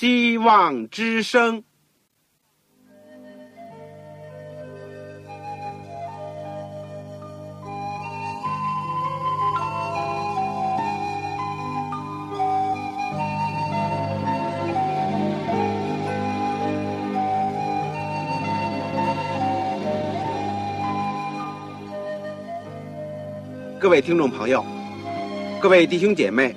希望之声。各位听众朋友，各位弟兄姐妹，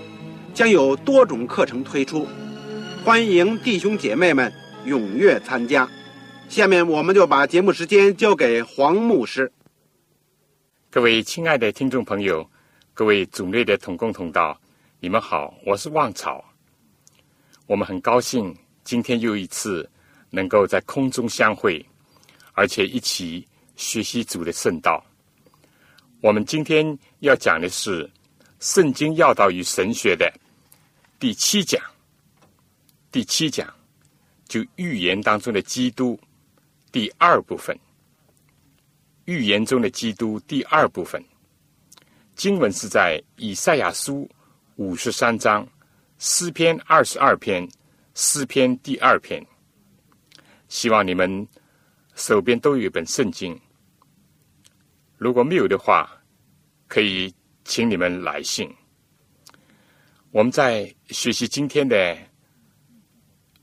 将有多种课程推出，欢迎弟兄姐妹们踊跃参加。下面我们就把节目时间交给黄牧师。各位亲爱的听众朋友，各位组内的同工同道，你们好，我是旺草。我们很高兴今天又一次能够在空中相会，而且一起学习主的圣道。我们今天要讲的是《圣经要道与神学》的第七讲。第七讲就预言当中的基督第二部分。预言中的基督第二部分，经文是在以赛亚书五十三章、诗篇二十二篇、诗篇第二篇。希望你们手边都有一本圣经。如果没有的话，可以请你们来信。我们在学习今天的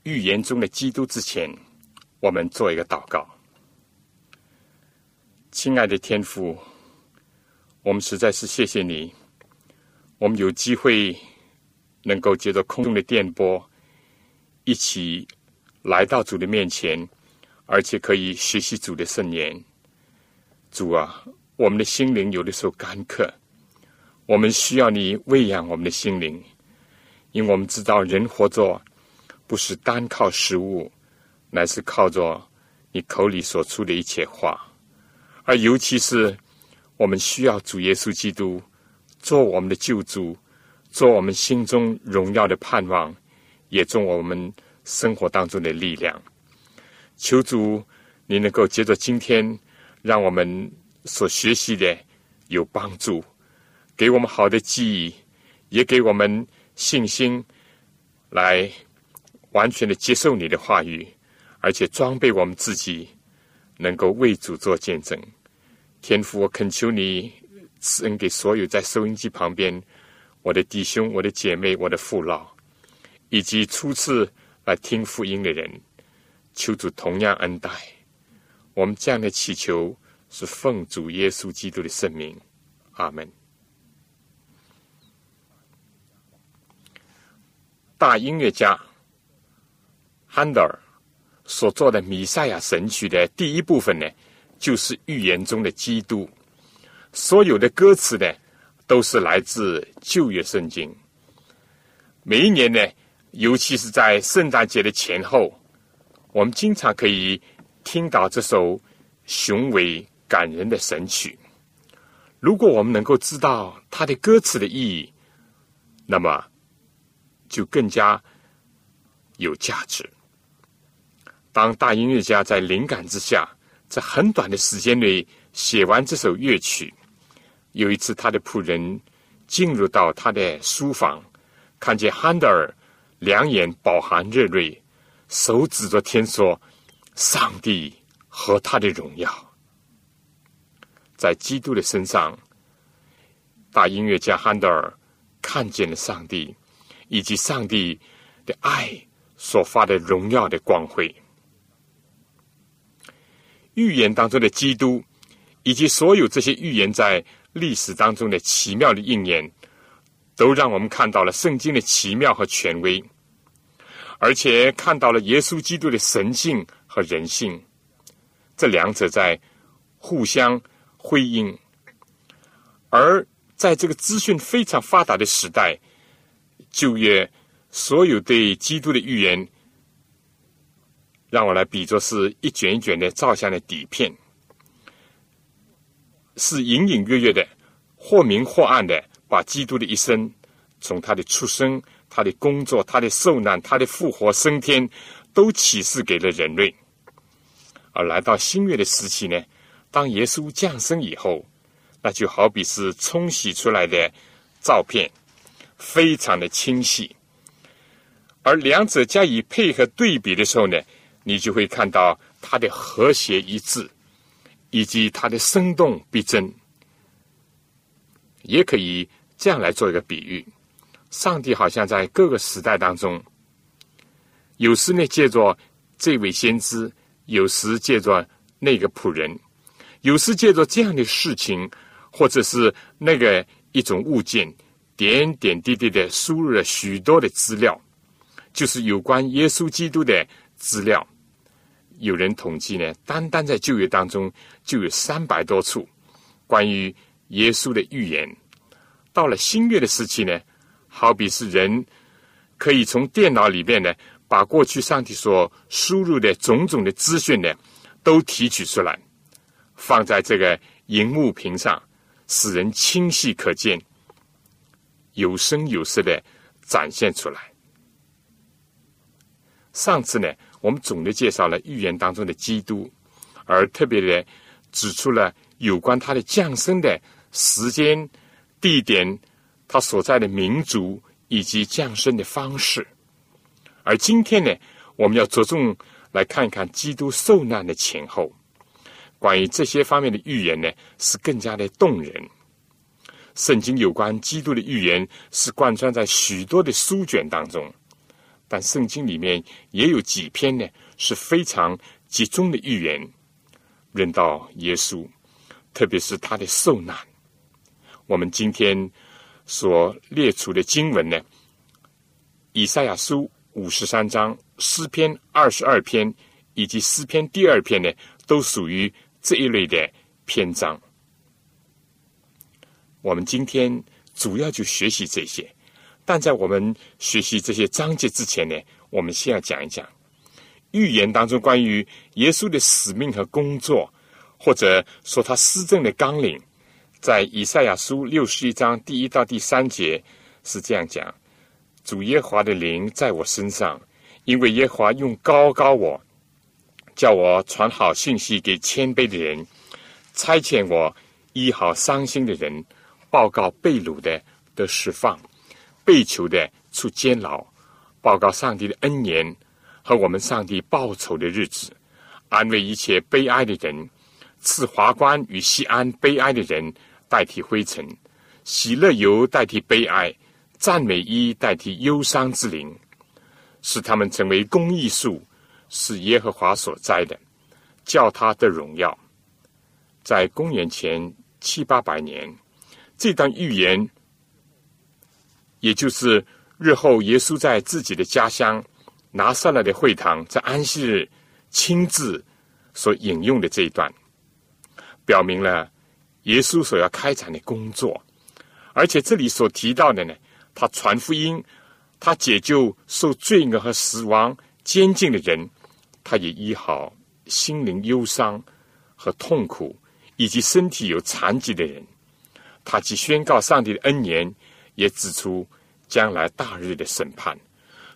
预言中的基督之前，我们做一个祷告。亲爱的天父，我们实在是谢谢你，我们有机会能够接着空中的电波，一起来到主的面前，而且可以学习主的圣言。主啊，我们的心灵有的时候干渴，我们需要你喂养我们的心灵，因为我们知道人活着不是单靠食物，乃是靠着你口里所出的一切话，而尤其是我们需要主耶稣基督做我们的救主，做我们心中荣耀的盼望，也做我们生活当中的力量。求主，你能够接着今天。让我们所学习的有帮助，给我们好的记忆，也给我们信心，来完全的接受你的话语，而且装备我们自己，能够为主做见证。天父，我恳求你赐恩给所有在收音机旁边我的弟兄、我的姐妹、我的父老，以及初次来听福音的人，求主同样恩待。我们这样的祈求是奉主耶稣基督的圣名，阿门。大音乐家汉德尔所做的《弥赛亚神曲》的第一部分呢，就是预言中的基督。所有的歌词呢，都是来自旧约圣经。每一年呢，尤其是在圣诞节的前后，我们经常可以。听到这首雄伟感人的神曲，如果我们能够知道它的歌词的意义，那么就更加有价值。当大音乐家在灵感之下，在很短的时间内写完这首乐曲，有一次他的仆人进入到他的书房，看见汉德尔两眼饱含热泪，手指着天说。上帝和他的荣耀，在基督的身上，大音乐家汉德尔看见了上帝，以及上帝的爱所发的荣耀的光辉。预言当中的基督，以及所有这些预言在历史当中的奇妙的应验，都让我们看到了圣经的奇妙和权威，而且看到了耶稣基督的神性。和人性，这两者在互相辉映。而在这个资讯非常发达的时代，旧约所有对基督的预言，让我来比作是一卷一卷的照相的底片，是隐隐约约的，或明或暗的，把基督的一生，从他的出生、他的工作、他的受难、他的复活升天，都启示给了人类。而来到新月的时期呢，当耶稣降生以后，那就好比是冲洗出来的照片，非常的清晰。而两者加以配合对比的时候呢，你就会看到它的和谐一致，以及它的生动逼真。也可以这样来做一个比喻：上帝好像在各个时代当中，有时呢借着这位先知。有时借着那个仆人，有时借着这样的事情，或者是那个一种物件，点点滴滴的输入了许多的资料，就是有关耶稣基督的资料。有人统计呢，单单在旧约当中就有三百多处关于耶稣的预言。到了新约的时期呢，好比是人可以从电脑里面呢。把过去上帝所输入的种种的资讯呢，都提取出来，放在这个荧幕屏上，使人清晰可见，有声有色的展现出来。上次呢，我们总的介绍了预言当中的基督，而特别的指出了有关他的降生的时间、地点、他所在的民族以及降生的方式。而今天呢，我们要着重来看一看基督受难的前后。关于这些方面的预言呢，是更加的动人。圣经有关基督的预言是贯穿在许多的书卷当中，但圣经里面也有几篇呢是非常集中的预言，论到耶稣，特别是他的受难。我们今天所列出的经文呢，以赛亚书。五十三章诗篇二十二篇以及诗篇第二篇呢，都属于这一类的篇章。我们今天主要就学习这些，但在我们学习这些章节之前呢，我们先要讲一讲预言当中关于耶稣的使命和工作，或者说他施政的纲领，在以赛亚书六十一章第一到第三节是这样讲。主耶华的灵在我身上，因为耶华用高高我，叫我传好信息给谦卑的人，差遣我医好伤心的人，报告被掳的的释放，被囚的出监牢，报告上帝的恩言和我们上帝报仇的日子，安慰一切悲哀的人，赐华冠与西安悲哀的人代替灰尘，喜乐油代替悲哀。赞美衣代替忧伤之灵，使他们成为公益树，是耶和华所栽的，叫他的荣耀。在公元前七八百年，这段预言，也就是日后耶稣在自己的家乡拿撒勒的会堂，在安息日亲自所引用的这一段，表明了耶稣所要开展的工作，而且这里所提到的呢。他传福音，他解救受罪恶和死亡监禁的人，他也医好心灵忧伤和痛苦，以及身体有残疾的人。他既宣告上帝的恩言，也指出将来大日的审判。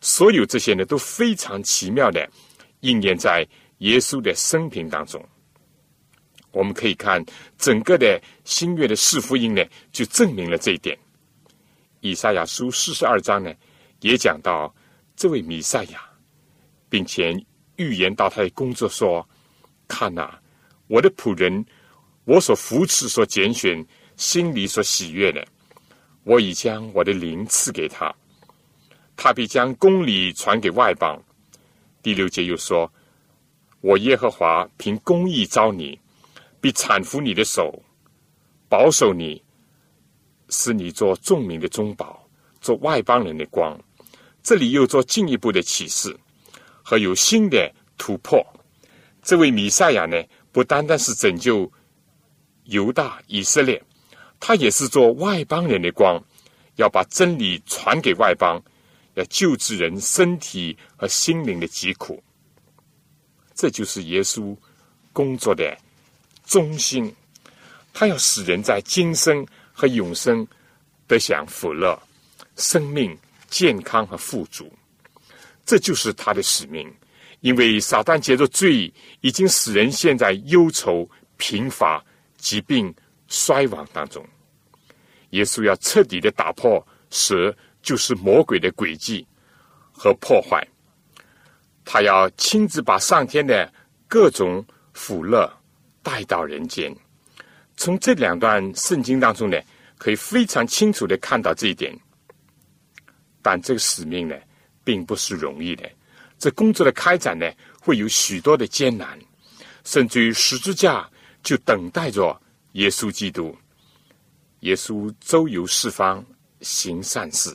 所有这些呢，都非常奇妙的应验在耶稣的生平当中。我们可以看整个的新月的四福音呢，就证明了这一点。以赛亚书四十二章呢，也讲到这位弥赛亚，并且预言到他的工作说：“看呐，我的仆人，我所扶持、所拣选、心里所喜悦的，我已将我的灵赐给他，他必将公理传给外邦。”第六节又说：“我耶和华凭公义招你，必搀扶你的手，保守你。”使你做众民的中保，做外邦人的光。这里又做进一步的启示和有新的突破。这位弥赛亚呢，不单单是拯救犹大以色列，他也是做外邦人的光，要把真理传给外邦，要救治人身体和心灵的疾苦。这就是耶稣工作的中心。他要使人在今生和永生得享福乐、生命、健康和富足。这就是他的使命。因为撒旦借着罪，已经使人陷在忧愁、贫乏、疾病、衰亡当中。耶稣要彻底的打破蛇就是魔鬼的诡计和破坏。他要亲自把上天的各种福乐带到人间。从这两段圣经当中呢，可以非常清楚的看到这一点。但这个使命呢，并不是容易的。这工作的开展呢，会有许多的艰难，甚至于十字架就等待着耶稣基督。耶稣周游四方，行善事，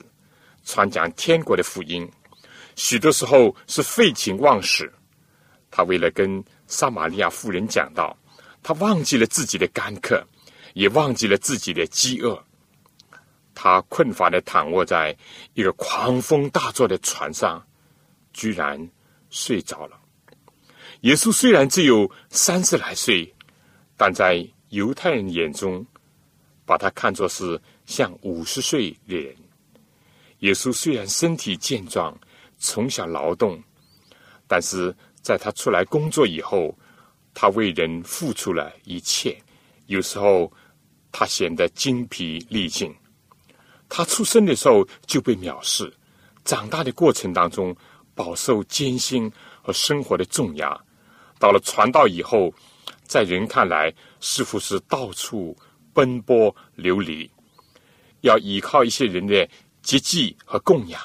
传讲天国的福音，许多时候是废寝忘食。他为了跟撒玛利亚妇人讲道，他忘记了自己的干渴，也忘记了自己的饥饿。他困乏的躺卧在一个狂风大作的船上。居然睡着了。耶稣虽然只有三十来岁，但在犹太人眼中，把他看作是像五十岁的人。耶稣虽然身体健壮，从小劳动，但是在他出来工作以后，他为人付出了一切。有时候他显得精疲力尽。他出生的时候就被藐视，长大的过程当中。饱受艰辛和生活的重压，到了传道以后，在人看来似乎是到处奔波流离，要依靠一些人的接济和供养。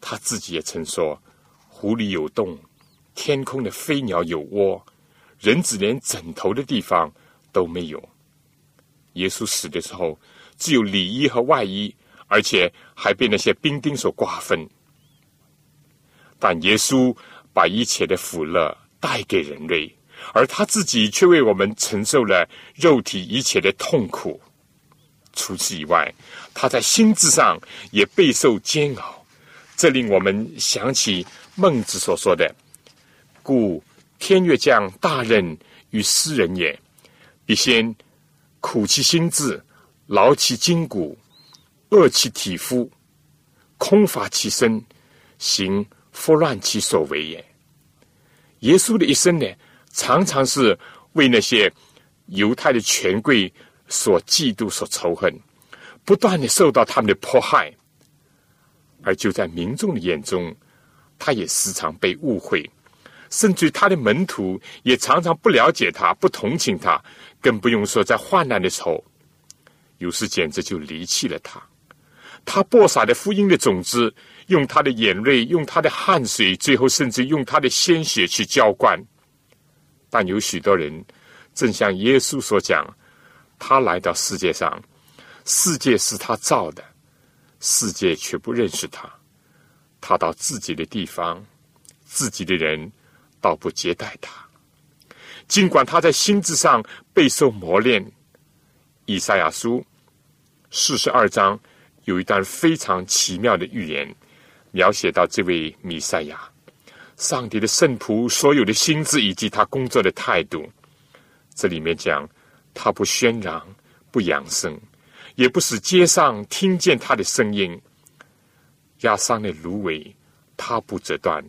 他自己也曾说：“湖里有洞，天空的飞鸟有窝，人子连枕头的地方都没有。”耶稣死的时候，只有里衣和外衣，而且还被那些兵丁所瓜分。但耶稣把一切的福乐带给人类，而他自己却为我们承受了肉体一切的痛苦。除此以外，他在心智上也备受煎熬。这令我们想起孟子所说的：“故天乐将大任于斯人也，必先苦其心志，劳其筋骨，饿其体肤，空乏其身，行。”弗乱其所为也。耶稣的一生呢，常常是为那些犹太的权贵所嫉妒、所仇恨，不断的受到他们的迫害。而就在民众的眼中，他也时常被误会，甚至他的门徒也常常不了解他、不同情他，更不用说在患难的时候，有时简直就离弃了他。他播撒的福音的种子。用他的眼泪，用他的汗水，最后甚至用他的鲜血去浇灌。但有许多人，正像耶稣所讲，他来到世界上，世界是他造的，世界却不认识他。他到自己的地方，自己的人倒不接待他。尽管他在心智上备受磨练，以赛亚书四十二章有一段非常奇妙的预言。描写到这位弥赛亚，上帝的圣仆所有的心智以及他工作的态度，这里面讲他不喧嚷，不扬声，也不使街上听见他的声音。压伤的芦苇，他不折断；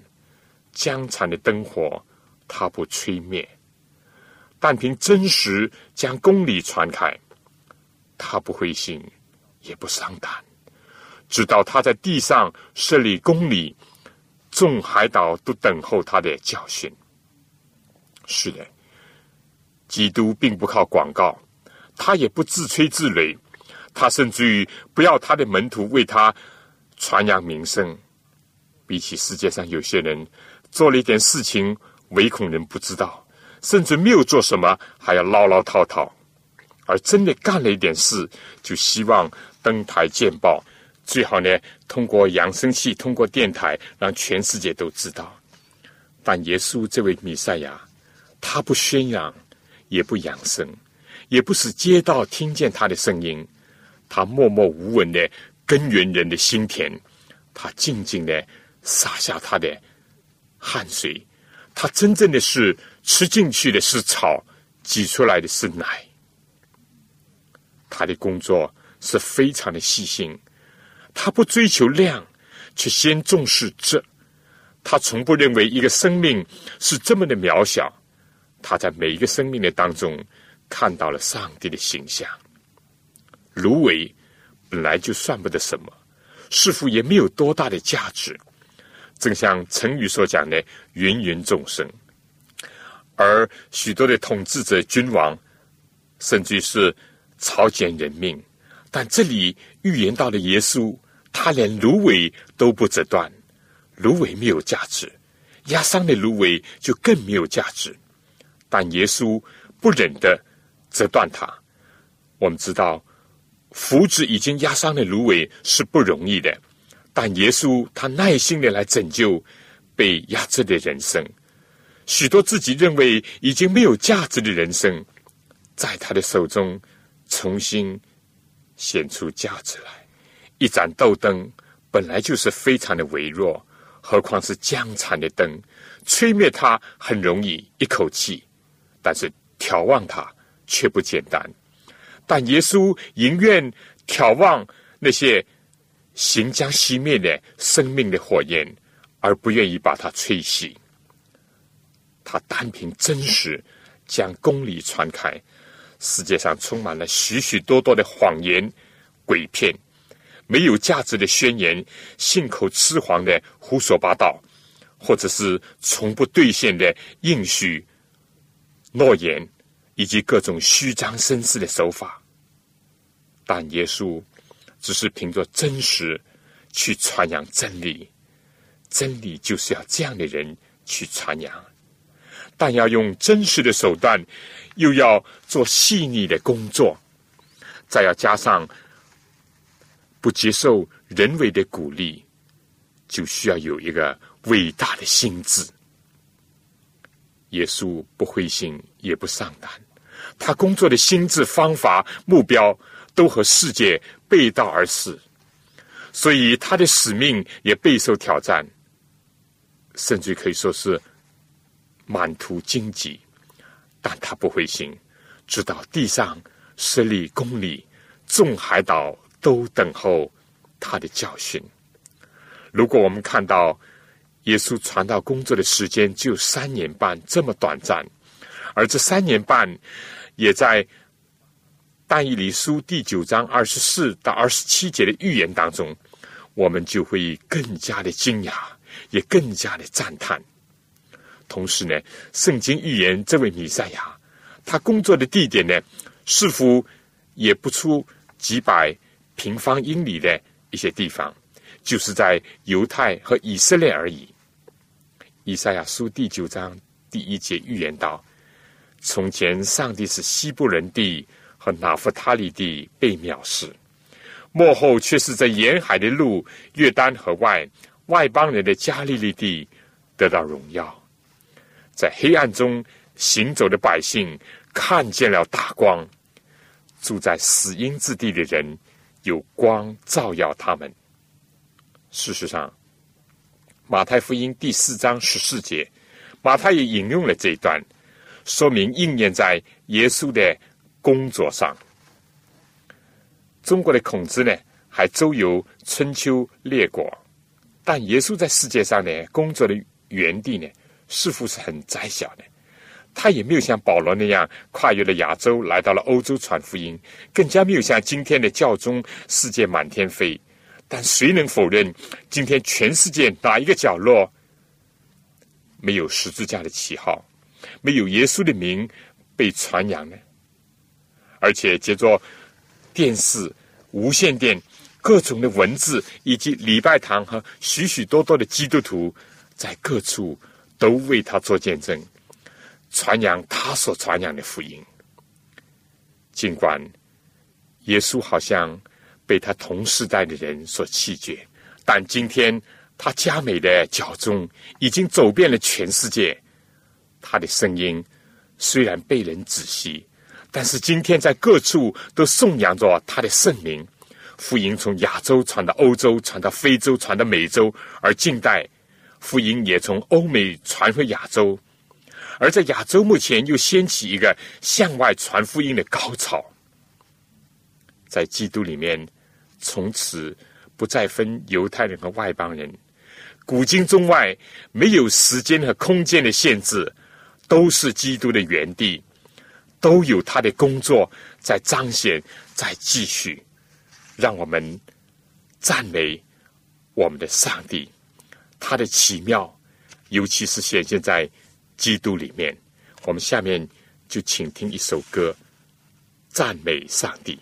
江残的灯火，他不吹灭。但凭真实将公理传开，他不灰心，也不伤胆。直到他在地上设立公理，众海岛都等候他的教训。是的，基督并不靠广告，他也不自吹自擂，他甚至于不要他的门徒为他传扬名声。比起世界上有些人做了一点事情，唯恐人不知道，甚至没有做什么，还要唠唠叨叨；而真的干了一点事，就希望登台见报。最好呢，通过扬声器，通过电台，让全世界都知道。但耶稣这位弥赛亚，他不宣扬，也不扬声，也不使街道听见他的声音。他默默无闻的根源人的心田，他静静的洒下他的汗水，他真正的是吃进去的是草，挤出来的是奶。他的工作是非常的细心，他不追求量，却先重视质。他从不认为一个生命是这么的渺小。他在每一个生命的当中看到了上帝的形象。芦苇本来就算不得什么，似乎也没有多大的价值。正像成语所讲的“芸芸众生”，而许多的统治者、君王，甚至是草菅人命。但这里预言到的耶稣，他连芦苇都不折断。芦苇没有价值，压伤的芦苇就更没有价值。但耶稣不忍的折断它。我们知道，扶植已经压伤的芦苇是不容易的，但耶稣他耐心的来拯救被压制的人生。许多自己认为已经没有价值的人生，在他的手中重新显出价值来。一盏豆灯本来就是非常的微弱。何况是江残的灯，吹灭它很容易，一口气；但是眺望它却不简单。但耶稣宁愿眺望那些行将熄灭的生命的火焰，而不愿意把它吹熄。他单凭真实将公理传开，世界上充满了许许多多的谎言、诡骗。没有价值的宣言，信口雌黄的胡说八道，或者是从不兑现的应许、诺言，以及各种虚张声势的手法。但耶稣只是凭着真实去传扬真理，真理就是要这样的人去传扬，但要用真实的手段，又要做细腻的工作，再要加上。不接受人为的鼓励，就需要有一个伟大的心智。耶稣不灰心，也不上胆，他工作的心智、方法、目标都和世界背道而驰，所以他的使命也备受挑战，甚至可以说是满途荆棘。但他不灰心，直到地上十里公里，众海岛。都等候他的教训。如果我们看到耶稣传道工作的时间只有三年半这么短暂，而这三年半也在但以理书第九章二十四到二十七节的预言当中，我们就会更加的惊讶，也更加的赞叹。同时呢，圣经预言这位弥赛亚，他工作的地点呢，似乎也不出几百。平方英里的一些地方，就是在犹太和以色列而已。以赛亚书第九章第一节预言道：“从前上帝是西部人地和拿弗他利地被藐视，幕后却是在沿海的路、约旦河外外邦人的加利利地得到荣耀。在黑暗中行走的百姓看见了大光，住在死荫之地的人。”有光照耀他们。事实上，马太福音第四章十四节，马太也引用了这一段，说明应验在耶稣的工作上。中国的孔子呢，还周游春秋列国，但耶稣在世界上呢，工作的园地呢，似乎是很窄小的。他也没有像保罗那样跨越了亚洲来到了欧洲传福音，更加没有像今天的教宗世界满天飞。但谁能否认，今天全世界哪一个角落没有十字架的旗号，没有耶稣的名被传扬呢？而且借着电视、无线电、各种的文字，以及礼拜堂和许许多多的基督徒在各处都为他做见证。传扬他所传扬的福音，尽管耶稣好像被他同时代的人所弃绝，但今天他佳美的脚中已经走遍了全世界。他的声音虽然被人仔细，但是今天在各处都颂扬着他的圣名，福音从亚洲传到欧洲，传到非洲，传到美洲，而近代福音也从欧美传回亚洲。而在亚洲目前又掀起一个向外传福音的高潮，在基督里面，从此不再分犹太人和外邦人，古今中外没有时间和空间的限制，都是基督的原地，都有他的工作在彰显，在继续，让我们赞美我们的上帝，它的奇妙，尤其是显现在。基督里面，我们下面就请听一首歌，赞美上帝。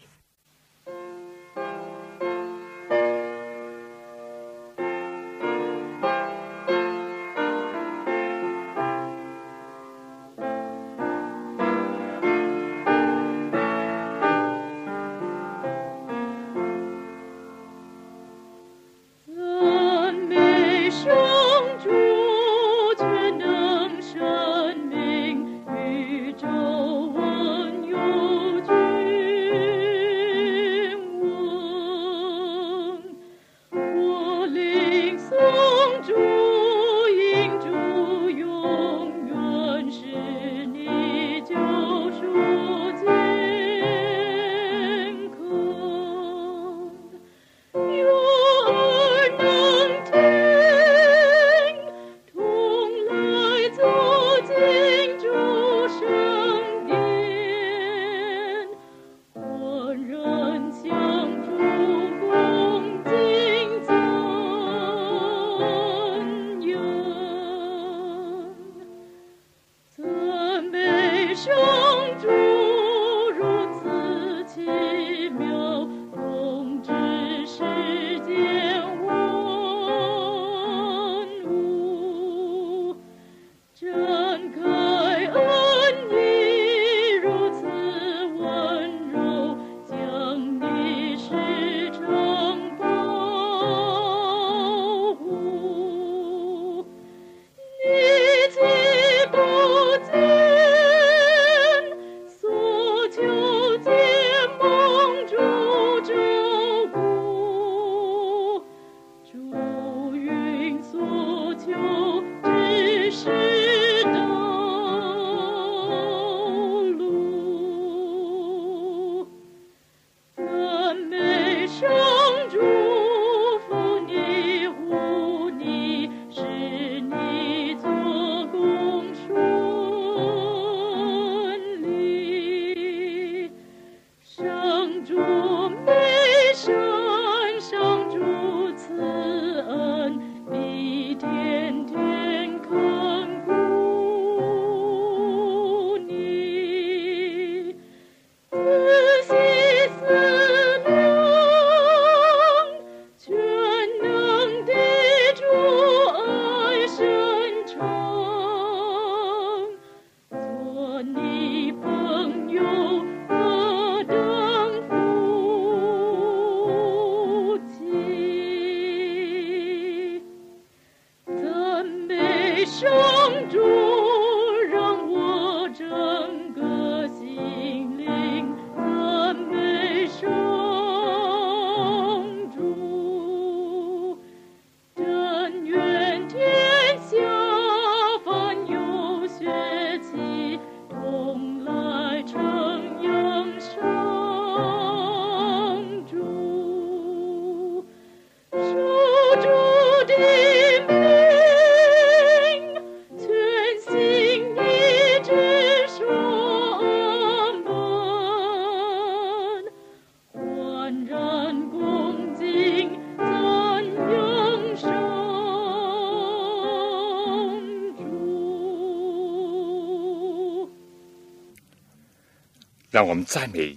让我们赞美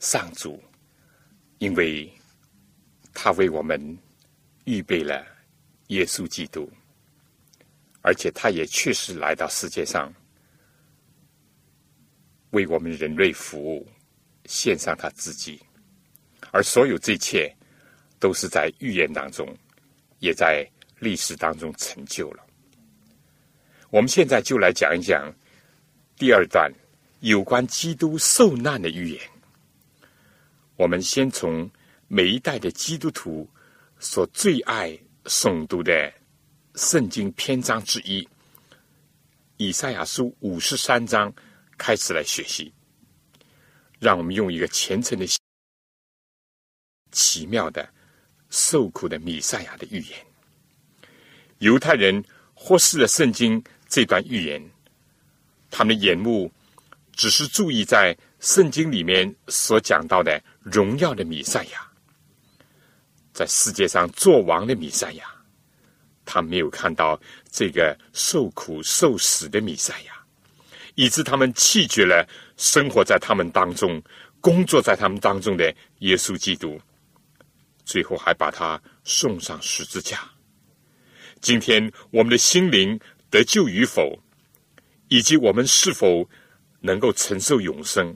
上主，因为他为我们预备了耶稣基督，而且他也确实来到世界上，为我们人类服务，献上他自己。而所有这一切，都是在预言当中，也在历史当中成就了。我们现在就来讲一讲第二段。有关基督受难的预言，我们先从每一代的基督徒所最爱诵读的圣经篇章之一。以赛亚书五十三章开始来学习，让我们用一个虔诚的、奇妙的、受苦的弥赛亚的预言。犹太人忽视了圣经这段预言，他们的眼目只是注意在圣经里面所讲到的荣耀的弥赛亚，在世界上做王的弥赛亚。他没有看到这个受苦受死的弥赛亚，以致他们弃绝了生活在他们当中、工作在他们当中的耶稣基督，最后还把他送上十字架。今天我们的心灵得救与否，以及我们是否能够承受永生，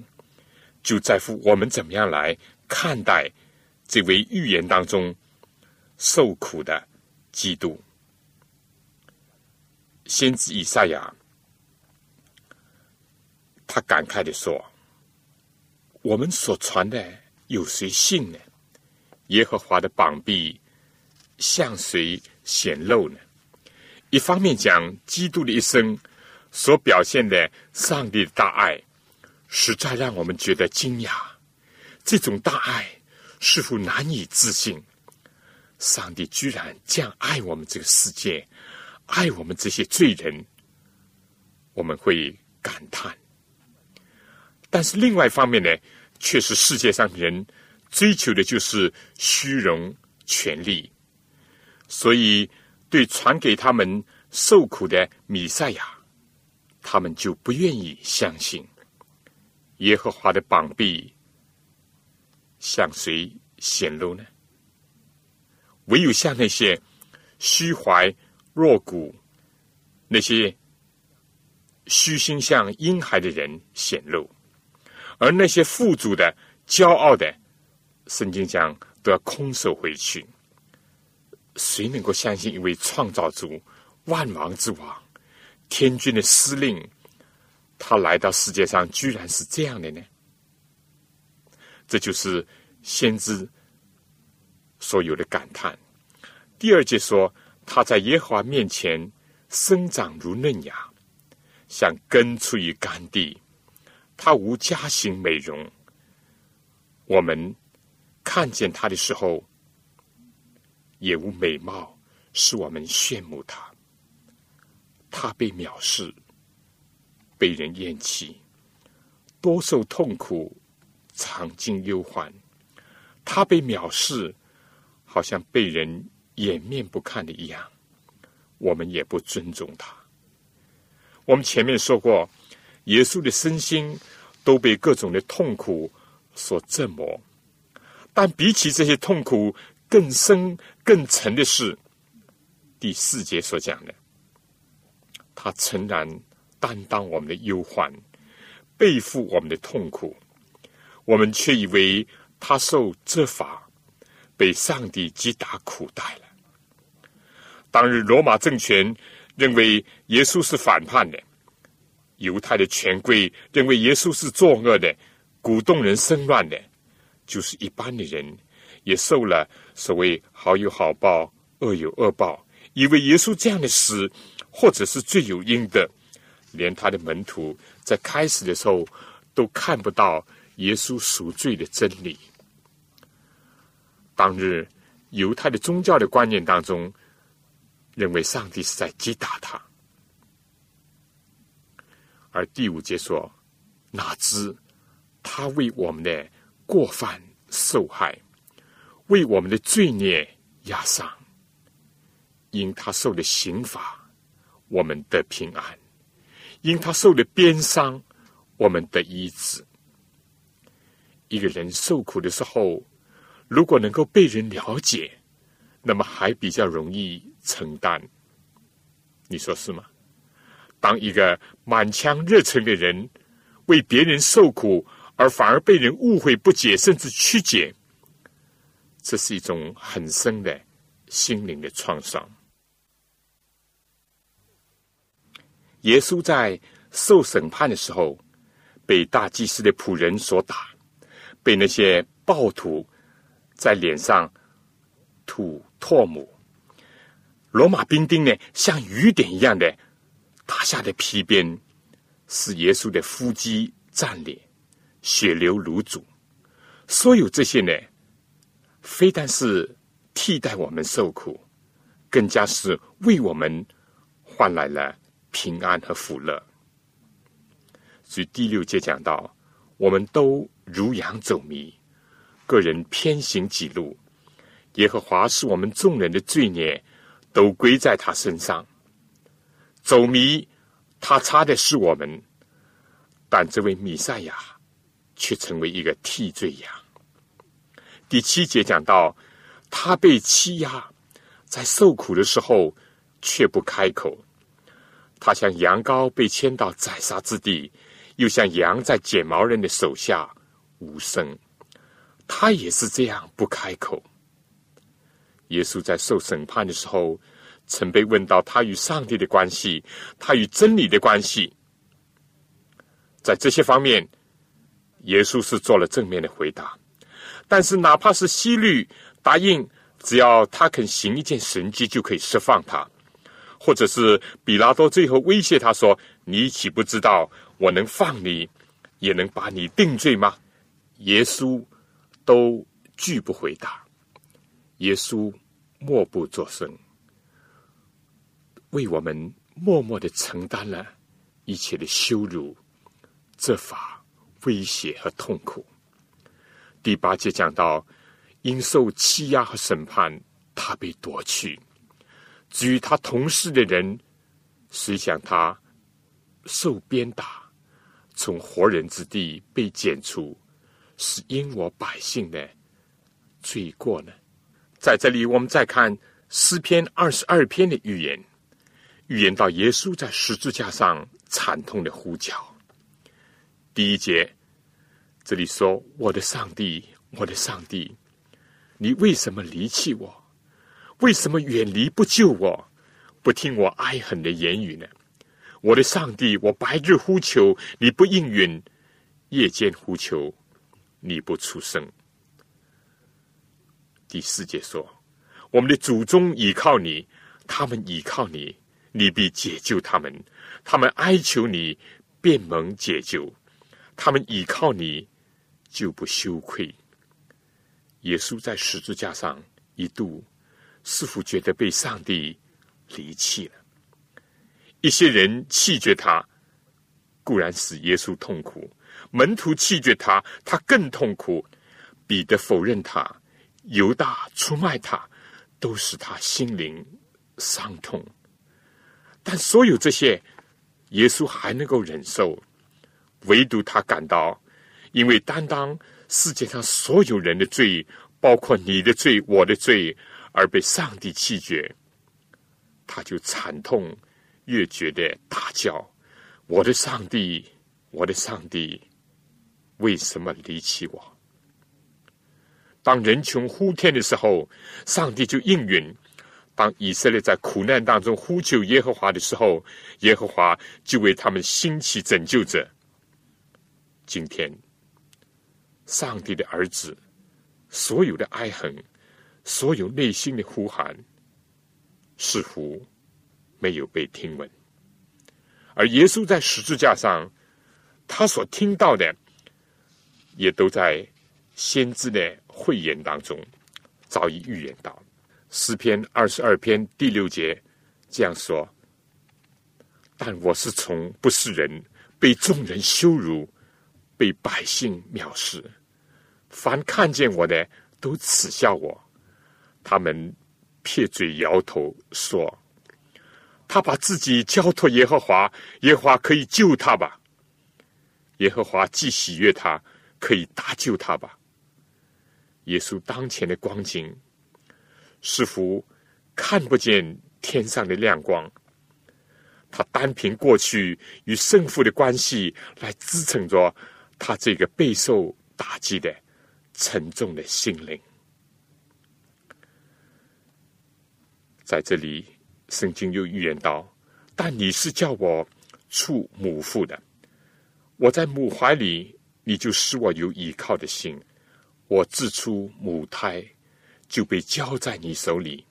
就在乎我们怎么样来看待这位预言当中受苦的基督。先知以赛亚，他感慨的说：“我们所传的有谁信呢？耶和华的膀臂向谁显露呢？”一方面讲基督的一生所表现的上帝的大爱，实在让我们觉得惊讶。这种大爱似乎难以置信，上帝居然这样爱我们这个世界。爱我们这些罪人，我们会感叹；但是另外一方面呢，却是世界上人追求的就是虚荣、权力，所以对传给他们受苦的弥赛亚，他们就不愿意相信。耶和华的膀臂向谁显露呢？唯有向那些虚怀。若谷，那些虚心像婴孩的人显露，而那些富足的、骄傲的，圣经讲都要空手回去。谁能够相信一位创造主、万王之王、天君的司令，他来到世界上居然是这样的呢？这就是先知所有的感叹。第二节说。他在耶和华面前生长如嫩芽，像根出于干地。他无家型美容。我们看见他的时候，也无美貌，使我们羡慕他。他被藐视，被人厌弃，多受痛苦，常经忧患。他被藐视，好像被人。掩面不看的一样，我们也不尊重他。我们前面说过，耶稣的身心都被各种的痛苦所折磨，但比起这些痛苦更深更沉的是第四节所讲的，他诚然担当我们的忧患，背负我们的痛苦，我们却以为他受责罚，被上帝击打苦待了。当日罗马政权认为耶稣是反叛的，犹太的权贵认为耶稣是作恶的，鼓动人生乱的，就是一般的人也受了所谓“好有好报，恶有恶报”，以为耶稣这样的死或者是罪有应得，连他的门徒在开始的时候都看不到耶稣赎罪的真理。当日犹太的宗教的观念当中。认为上帝是在击打他，而第五节说：“哪知他为我们的过犯受害，为我们的罪孽压伤。因他受的刑罚，我们得平安；因他受的鞭伤，我们得医治。一个人受苦的时候，如果能够被人了解，那么还比较容易。”承担，你说是吗？当一个满腔热忱的人为别人受苦，而反而被人误会、不解，甚至曲解，这是一种很深的心灵的创伤。耶稣在受审判的时候，被大祭司的仆人所打，被那些暴徒在脸上吐唾沫。罗马兵丁呢，像雨点一样的打下的皮鞭，使耶稣的腹肌战裂，血流如注。所有这些呢，非但是替代我们受苦，更加是为我们换来了平安和福乐。所以第六节讲到，我们都如羊走迷，个人偏行己路。耶和华是我们众人的罪孽，都归在他身上。走迷，他差的是我们，但这位弥赛亚却成为一个替罪羊。第七节讲到，他被欺压，在受苦的时候却不开口。他像羊羔被牵到宰杀之地。又像羊在剪毛人的手下无声，他也是这样不开口。耶稣在受审判的时候，曾被问到他与上帝的关系，他与真理的关系，在这些方面，耶稣是做了正面的回答。但是，哪怕是希律答应，只要他肯行一件神迹，就可以释放他，或者是比拉多最后威胁他说：“你岂不知道？”我能放你，也能把你定罪吗？耶稣都拒不回答。耶稣默不作声，为我们默默的承担了一切的羞辱、责罚、威胁和痛苦。第八节讲到，因受欺压和审判，他被夺去；至于他同事的人，谁想他受鞭打。从活人之地被剪除，是因我百姓的罪过呢？在这里，我们再看诗篇二十二篇的预言，预言到耶稣在十字架上惨痛的呼叫。第一节，这里说：“我的上帝，我的上帝，你为什么离弃我？为什么远离不救我？不听我哀恨的言语呢？”我的上帝，我白日呼求你不应允，夜间呼求你不出声。第四节说：我们的祖宗倚靠你，他们倚靠你，你必解救他们；他们哀求你，便蒙解救；他们倚靠你，就不羞愧。耶稣在十字架上一度似乎觉得被上帝离弃了。一些人弃绝他，固然使耶稣痛苦；门徒弃绝他，他更痛苦。彼得否认他，犹大出卖他，都使他心灵伤痛。但所有这些，耶稣还能够忍受，唯独他感到，因为担当世界上所有人的罪，包括你的罪、我的罪，而被上帝弃绝，他就惨痛。越觉得大叫：“我的上帝，我的上帝，为什么离弃我？”当人穷呼天的时候，上帝就应允；当以色列在苦难当中呼求耶和华的时候，耶和华就为他们兴起拯救者。今天，上帝的儿子所有的哀恨，所有内心的呼喊，似乎。没有被听闻，而耶稣在十字架上，他所听到的，也都在先知的慧言当中早已预言到。诗篇二十二篇第六节这样说：“但我是从不是人，被众人羞辱，被百姓藐视，凡看见我的都耻笑我，他们撇嘴摇头说。”他把自己交托耶和华，耶和华可以救他吧？耶和华既喜悦他，可以搭救他吧？耶稣当前的光景，似乎看不见天上的亮光。他单凭过去与圣父的关系来支撑着他这个备受打击的沉重的心灵。在这里。圣经又预言道：“但你是叫我出母腹的，我在母怀里，你就使我有依靠的心。我自出母胎就被交在你手里，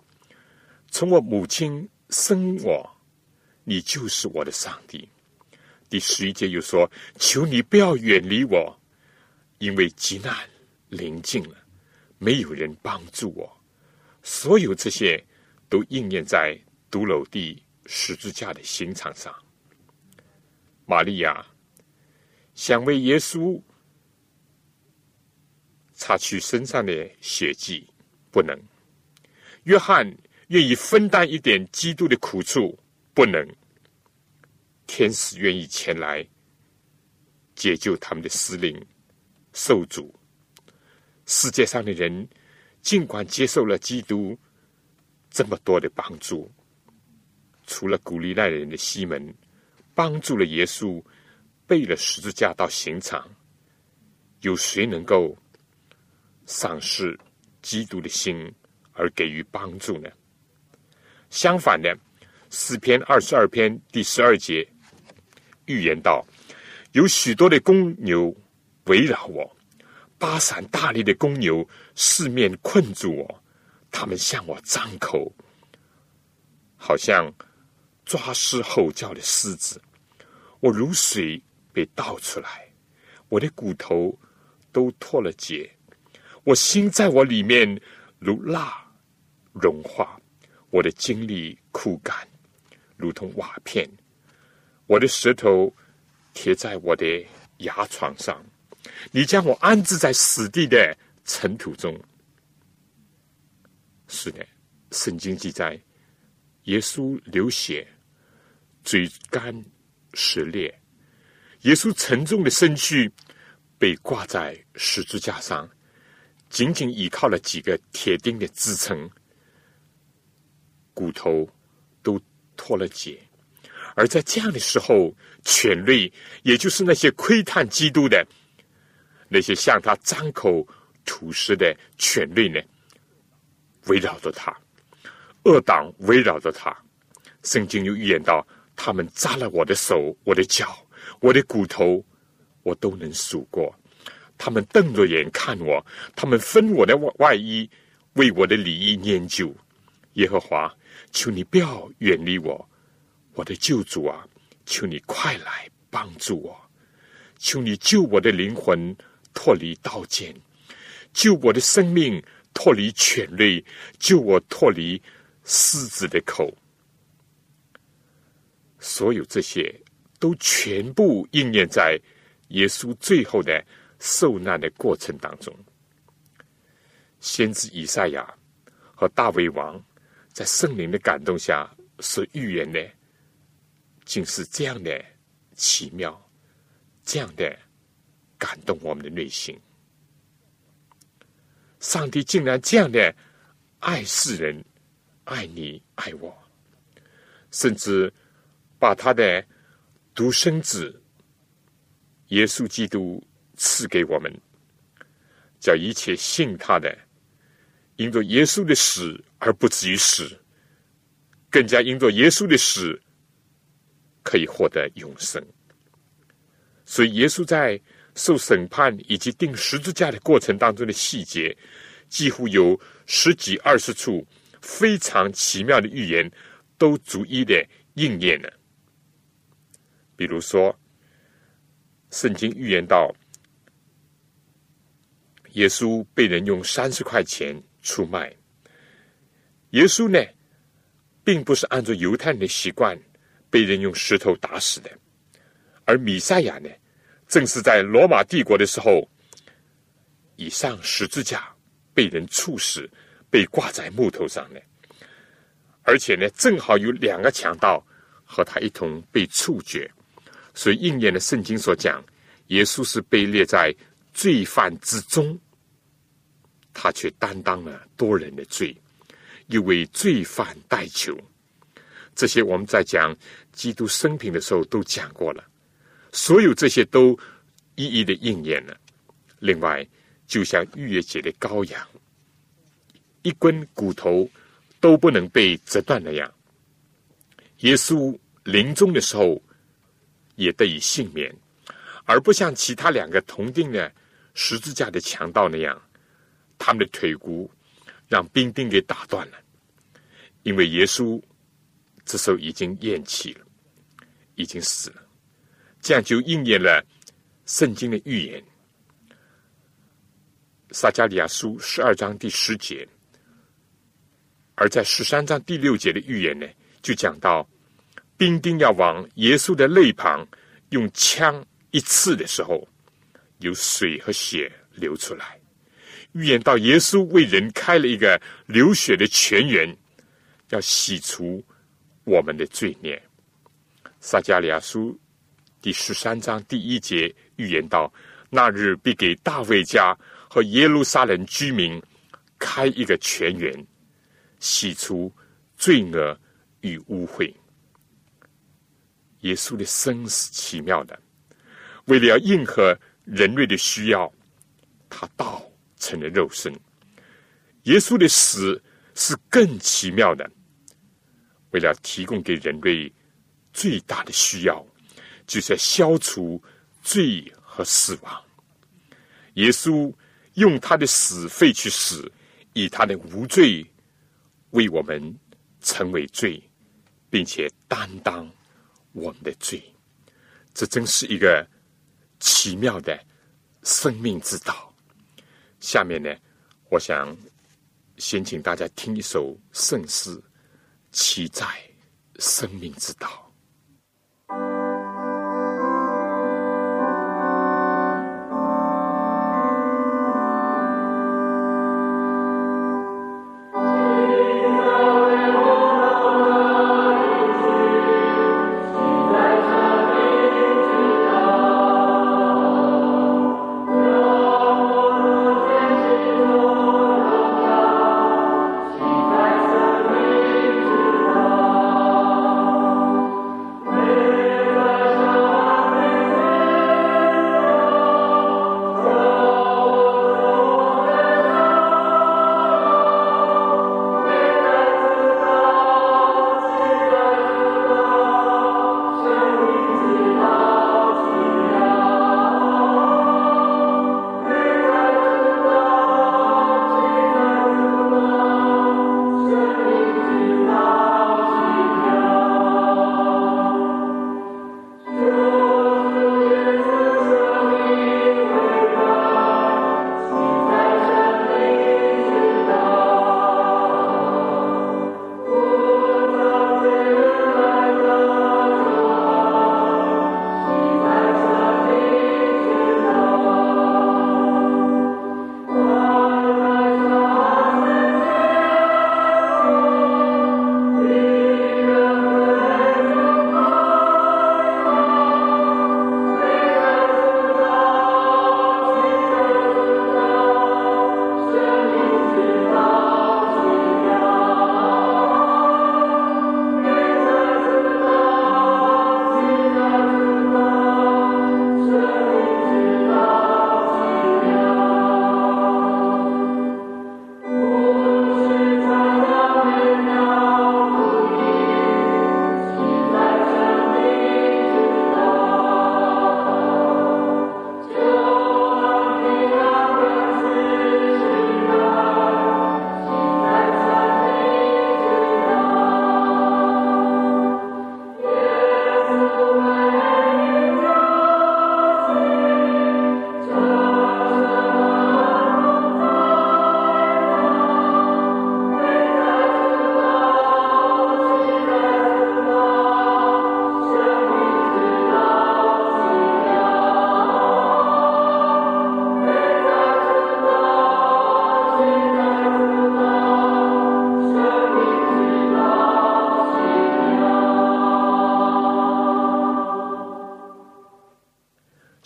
从我母亲生我，你就是我的上帝。第十一节又说：“求你不要远离我，因为极难临近了，没有人帮助我。”所有这些都应验在独楼地十字架的刑场上。玛利亚想为耶稣擦去身上的血迹，不能；约翰愿意分担一点基督的苦处，不能。天使愿意前来解救他们的司令受阻。世界上的人。尽管接受了基督这么多的帮助，除了鼓励那人的西门帮助了耶稣背了十字架到刑场，有谁能够丧失基督的心而给予帮助呢？相反的，诗篇二十二篇第十二节预言道：有许多的公牛围绕我。巴散大力的公牛四面困住我，他们向我张口，好像抓狮吼叫的狮子。我如水被倒出来，我的骨头都脱了节，我心在我里面如蜡融化，我的精力枯干，如同瓦片。我的舌头贴在我的牙床上。你将我安置在死地的尘土中。是的，圣经记载，耶稣流血，嘴干舌裂，耶稣沉重的身躯被挂在十字架上，仅仅依靠了几个铁钉的支撑，骨头都脱了节。而在这样的时候，犬类，也就是那些窥探基督的。那些向他张口吐食的犬类呢，围绕着他；恶党围绕着他。圣经又预言到，他们扎了我的手、我的脚、我的骨头，我都能数过。他们瞪着眼看我，他们分我的外外衣，为我的礼仪念旧。耶和华，求你不要远离我，我的救主啊！求你快来帮助我，求你救我的灵魂。脱离刀剑，救我的生命；脱离犬类，救我脱离狮子的口。所有这些都全部应验在耶稣最后的受难的过程当中。先知以赛亚和大卫王在圣灵的感动下所预言的，竟是这样的奇妙，这样的。感动我们的内心，上帝竟然这样的爱世人，爱你爱我，甚至把他的独生子耶稣基督赐给我们，叫一切信他的，因着耶稣的死而不至于死，更加因着耶稣的死可以获得永生。所以耶稣在。受审判以及钉十字架的过程当中的细节，几乎有十几二十处非常奇妙的预言，都逐一的应验了。比如说，圣经预言到，耶稣被人用三十块钱出卖。耶稣呢，并不是按照犹太人的习惯被人用石头打死的，而米赛亚呢？正是在罗马帝国的时候，以上十字架被人处死，被挂在木头上呢，而且呢，正好有两个强盗和他一同被处决，所以应验了圣经所讲，耶稣是被列在罪犯之中，他却担当了多人的罪，又为罪犯代求。这些我们在讲基督生平的时候都讲过了。所有这些都一一的应验了。另外，就像逾越节的羔羊，一根骨头都不能被折断那样，耶稣临终的时候也得以幸免，而不像其他两个同定的十字架的强盗那样，他们的腿骨让兵丁给打断了，因为耶稣这时候已经咽气了，已经死了，这样就应验了圣经的预言。撒加利亚书十二章第十节，而在十三章第六节的预言呢，就讲到兵丁要往耶稣的肋旁用枪一刺的时候，有水和血流出来，预言到耶稣为人开了一个流血的泉源，要洗除我们的罪孽。撒加利亚书第十三章第一节预言到，那日必给大卫家。和耶路撒冷居民开一个泉源，洗除罪恶与污秽。耶稣的生是奇妙的，为了要应和人类的需要，他道成了肉身。耶稣的死是更奇妙的，为了提供给人类最大的需要，就是要消除罪和死亡。耶稣。用他的死废去死，以他的无罪为我们成为罪，并且担当我们的罪，这真是一个奇妙的生命之道。下面呢，我想先请大家听一首圣诗《骑在生命之道》。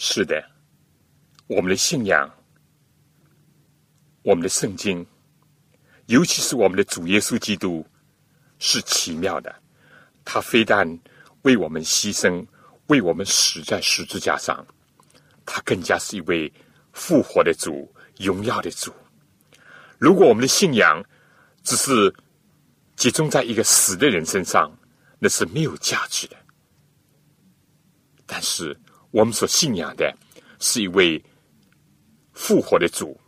是的，我们的信仰，我们的圣经，尤其是我们的主耶稣基督，是奇妙的。他非但为我们牺牲，为我们死在十字架上，他更加是一位复活的主、荣耀的主。如果我们的信仰只是集中在一个死的人身上，那是没有价值的。但是，我们所信仰的是一位复活的主，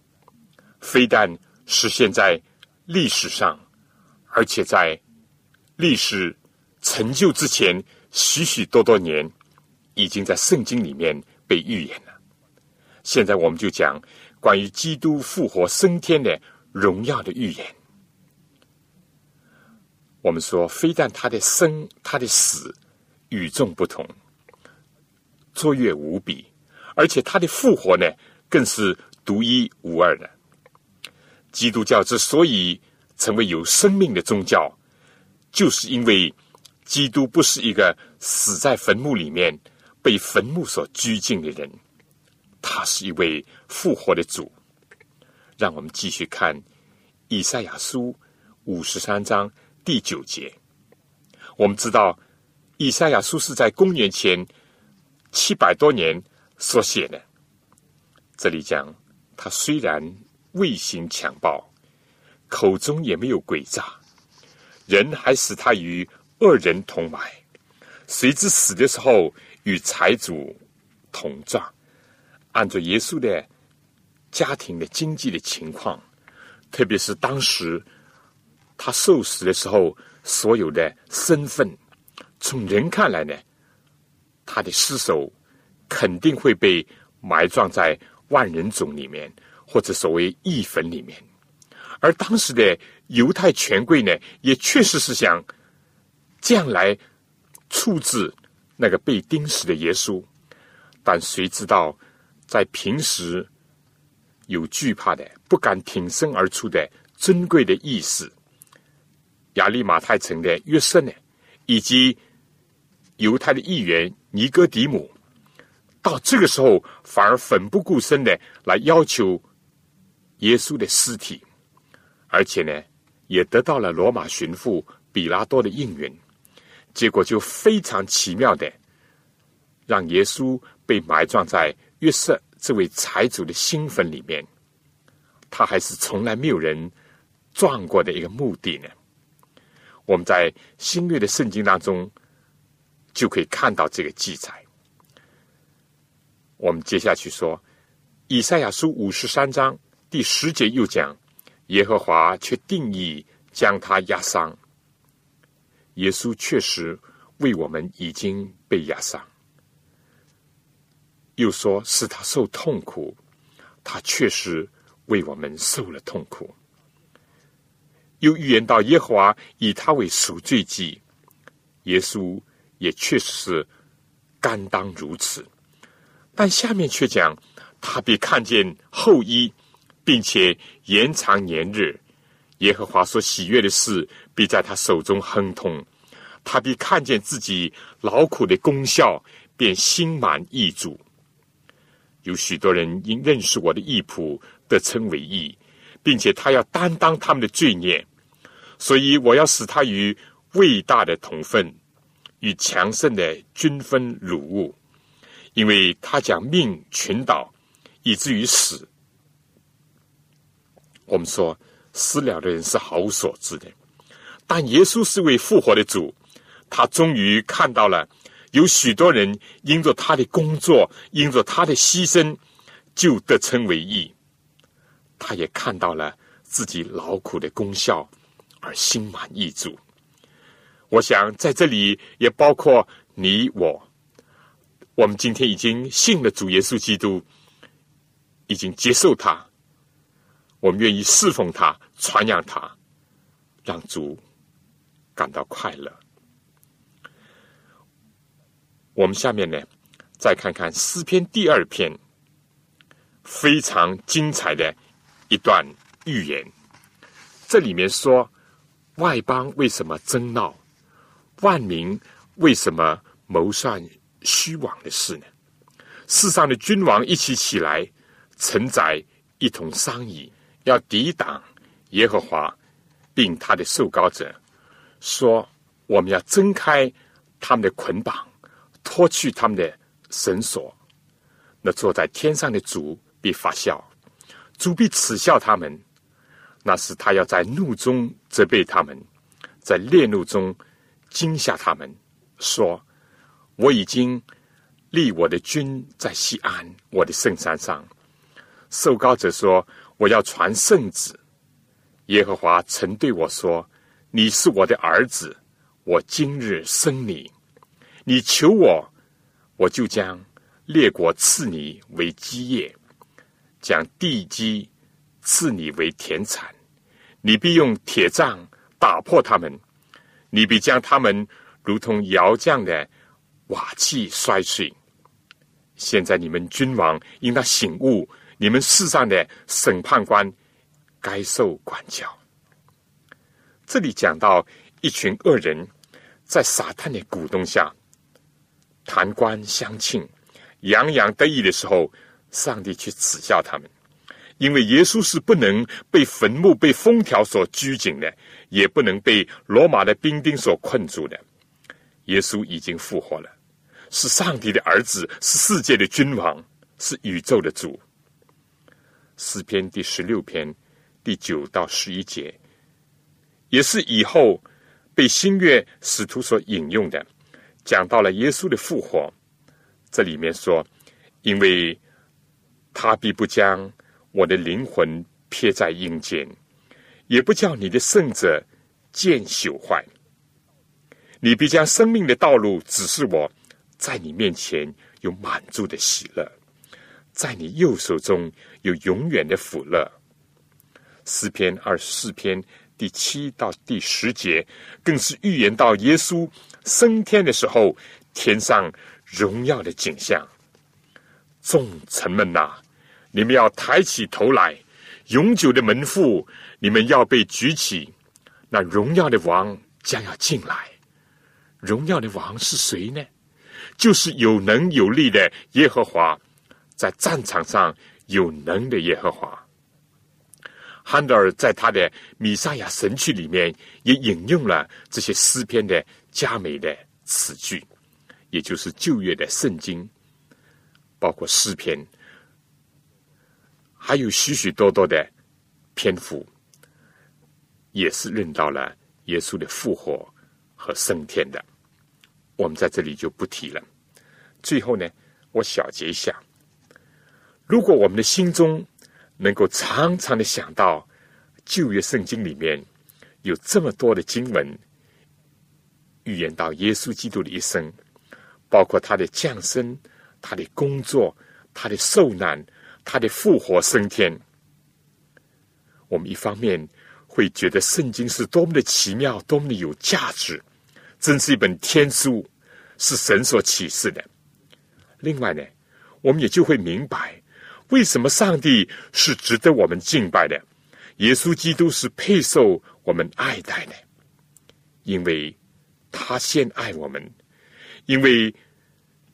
非但实现在历史上，而且在历史成就之前许许多多年，已经在圣经里面被预言了。现在我们就讲关于基督复活升天的荣耀的预言。我们说，非但他的生、他的死与众不同，卓越无比，而且他的复活呢，更是独一无二的。基督教之所以成为有生命的宗教，就是因为基督不是一个死在坟墓里面、被坟墓所拘禁的人，他是一位复活的主。让我们继续看以赛亚书五十三章。第九节，我们知道以赛亚书是在公元前七百多年所写的。这里讲他虽然未行强暴，口中也没有诡诈，人还使他与恶人同埋，谁知死的时候与财主同葬。按照耶稣的家庭的经济的情况，特别是当时。他受死的时候，所有的身份，从人看来呢，他的尸首肯定会被埋葬在万人冢里面，或者所谓义坟里面。而当时的犹太权贵呢，也确实是想这样来处置那个被钉死的耶稣。但谁知道，在平时有惧怕的、不敢挺身而出的尊贵的义士。亚利马太城的约瑟呢，以及犹太的议员尼哥底姆，到这个时候反而奋不顾身的来要求耶稣的尸体，而且呢，也得到了罗马巡抚比拉多的应允，结果就非常奇妙的让耶稣被埋葬在约瑟这位财主的新坟里面，他还是从来没有人撞过的一个墓地呢。我们在新约的圣经当中就可以看到这个记载。我们接下去说，以赛亚书五十三章第十节又讲，耶和华却定义将他压伤。耶稣确实为我们已经被压伤，又说是他受痛苦，他确实为我们受了痛苦。又预言到耶和华以他为赎罪祭，耶稣也确实是甘当如此。但下面却讲他必看见后裔，并且延长年日。耶和华所喜悦的事必在他手中亨通。他必看见自己劳苦的功效，便心满意足。有许多人因认识我的义仆，得称为义，并且他要担当他们的罪孽。所以我要使他与伟大的同分，与强盛的均分辱物，因为他将命群岛，以至于死。我们说死了的人是毫无所知的，但耶稣是位复活的主，他终于看到了有许多人因着他的工作，因着他的牺牲，就得称为义。他也看到了自己劳苦的功效。而心满意足。我想在这里也包括你我。我们今天已经信了主耶稣基督，已经接受他，我们愿意侍奉他、传扬他，让主感到快乐。我们下面呢，再看看诗篇第二篇，非常精彩的一段预言。这里面说。外邦为什么争闹？万民为什么谋算虚妄的事呢？世上的君王一起起来，承载一同商议，要抵挡耶和华，并他的受膏者，说：我们要挣开他们的捆绑，脱去他们的绳索。那坐在天上的主必发笑，主必耻笑他们。那是他要在怒中责备他们，在烈怒中惊吓他们，说：“我已经立我的君在西安，我的圣山上。”受膏者说：“我要传圣旨。耶和华曾对我说：“你是我的儿子，我今日生你。你求我，我就将列国赐你为基业，将地基赐你为田产。你必用铁杖打破他们，你必将他们如同窑匠的瓦器摔碎。现在你们君王应当醒悟，你们世上的审判官。”该受管教。这里讲到一群恶人，在撒旦的鼓动下，谈官相庆、洋洋得意的时候，上帝去耻笑他们，因为耶稣是不能被坟墓、被封条所拘谨的，也不能被罗马的兵丁所困住的。耶稣已经复活了，是上帝的儿子，是世界的君王，是宇宙的主。诗篇第十六篇。第九到十一节，也是以后被新月使徒所引用的，讲到了耶稣的复活。这里面说，因为他必不将我的灵魂撇在阴间，也不叫你的圣者见朽坏。你必将生命的道路指示我，在你面前有满足的喜乐，在你右手中有永远的福乐。诗篇二十四篇第七到第十节，更是预言到耶稣升天的时候，天上荣耀的景象。众臣们呐，你们要抬起头来，永久的门户，你们要被举起。那荣耀的王将要进来。荣耀的王是谁呢？就是有能有力的耶和华，在战场上有能的耶和华。汉德尔在他的《米沙亚神曲》里面也引用了这些诗篇的佳美的词句，也就是旧约的圣经，包括诗篇，还有许许多多的篇幅，也是论到了耶稣的复活和升天的。我们在这里就不提了。最后呢，我小结一下：如果我们的心中，能够常常的想到旧约圣经里面有这么多的经文预言到耶稣基督的一生，包括他的降生、他的工作、他的受难、他的复活升天。我们一方面会觉得圣经是多么的奇妙，多么的有价值，真是一本天书，是神所启示的。另外呢，我们也就会明白。为什么上帝是值得我们敬拜的？耶稣基督是配受我们爱戴的，因为他先爱我们，因为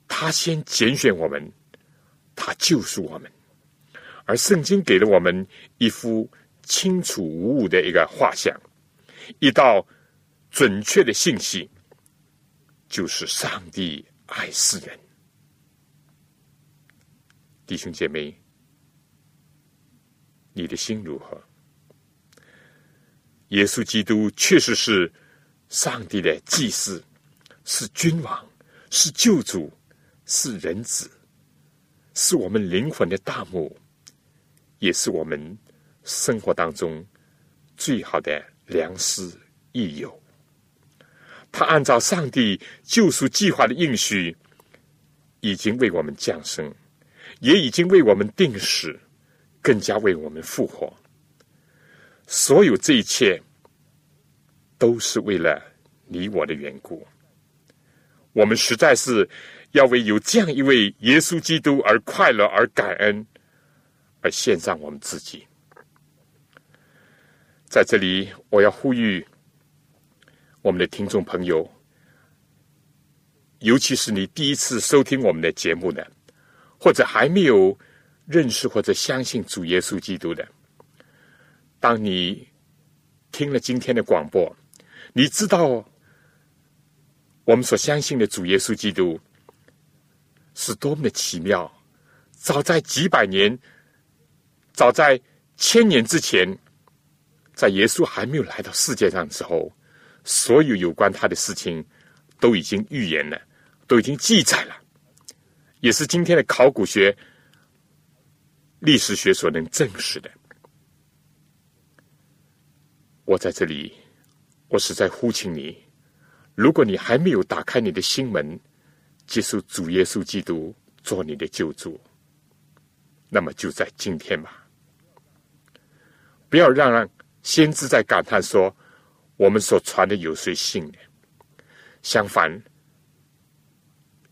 他先拣选我们，他救赎我们。而圣经给了我们一幅清楚无误的一个画像，一道准确的信息，就是上帝爱世人，弟兄姐妹。你的心如何？耶稣基督确实是上帝的祭司，是君王，是救主，是人子，是我们灵魂的大幕，也是我们生活当中最好的良师益友。他按照上帝救赎计划的应许，已经为我们降生，也已经为我们定死。更加为我们复活，所有这一切都是为了你我的缘故。我们实在是要为有这样一位耶稣基督而快乐、而感恩、而献上我们自己。在这里，我要呼吁我们的听众朋友，尤其是你第一次收听我们的节目的，或者还没有。认识或者相信主耶稣基督的，当你听了今天的广播，你知道我们所相信的主耶稣基督是多么的奇妙。早在几百年，早在千年之前，在耶稣还没有来到世界上的时候，所有有关他的事情都已经预言了，都已经记载了，也是今天的考古学。历史学所能证实的，我在这里，我是在呼请你。如果你还没有打开你的心门，接受主耶稣基督做你的救主，那么就在今天吧。不要让先知在感叹说：“我们所传的有谁信呢？”相反，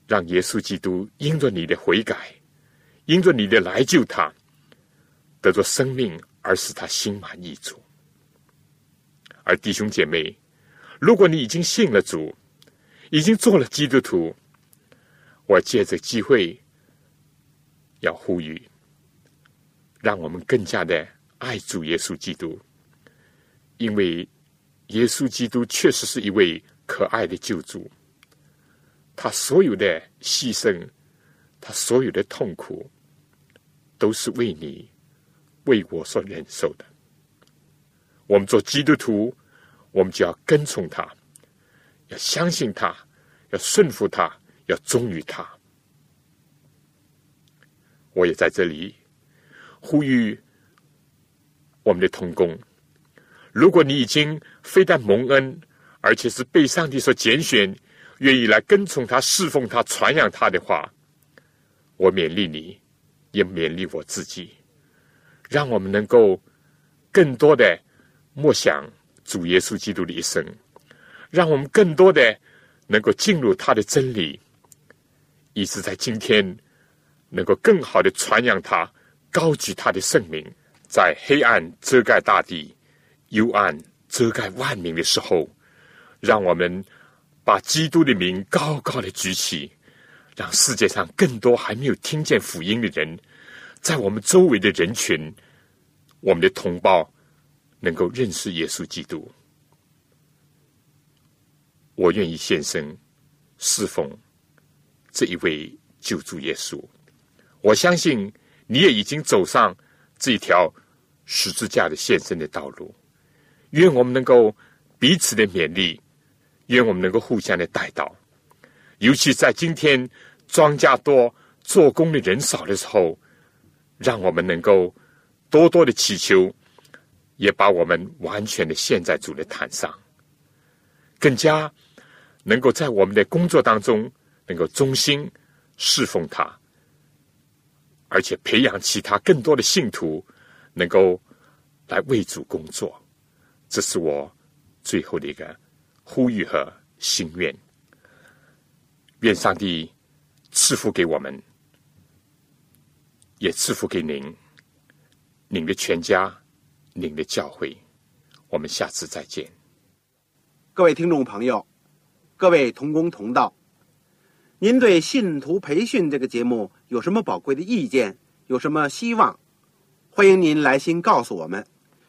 让耶稣基督因着你的悔改，因着你的来救他，得着生命，而使他心满意足。而弟兄姐妹，如果你已经信了主，已经做了基督徒，我借着机会要呼吁，让我们更加的爱主耶稣基督，因为耶稣基督确实是一位。可爱的救主，他所有的牺牲，他所有的痛苦，都是为你、为我所忍受的。我们做基督徒，我们就要跟从他，要相信他，要顺服他，要忠于他。我也在这里呼吁我们的同工：如果你已经非但蒙恩，而且是被上帝所拣选，愿意来跟从他、侍奉他、传扬他的话，我勉励你，也勉励我自己，让我们能够更多的默想主耶稣基督的一生，让我们更多的能够进入他的真理，以致在今天能够更好的传扬他、高举他的圣名，在黑暗遮盖大地、幽暗遮盖万民的时候。让我们把基督的名高高的举起，让世界上更多还没有听见福音的人，在我们周围的人群，我们的同胞能够认识耶稣基督。我愿意献身侍奉这一位救主耶稣。我相信你也已经走上这一条十字架的献身的道路。愿我们能够彼此的勉励。愿我们能够互相的带到，尤其在今天庄稼多、做工的人少的时候，让我们能够多多的祈求，也把我们完全的献在主的坛上，更加能够在我们的工作当中能够忠心侍奉他，而且培养其他更多的信徒能够来为主工作。这是我最后的一个。呼吁和心愿，愿上帝赐福给我们，也赐福给您、您的全家、您的教会。我们下次再见，各位听众朋友，各位同工同道，您对信徒培训这个节目有什么宝贵的意见？有什么希望？欢迎您来信告诉我们，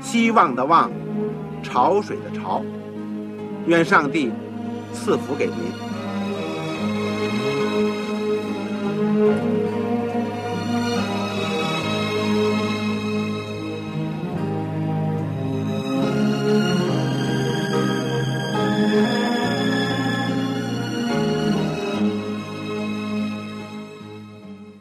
希望的望潮水的潮愿上帝赐福给您。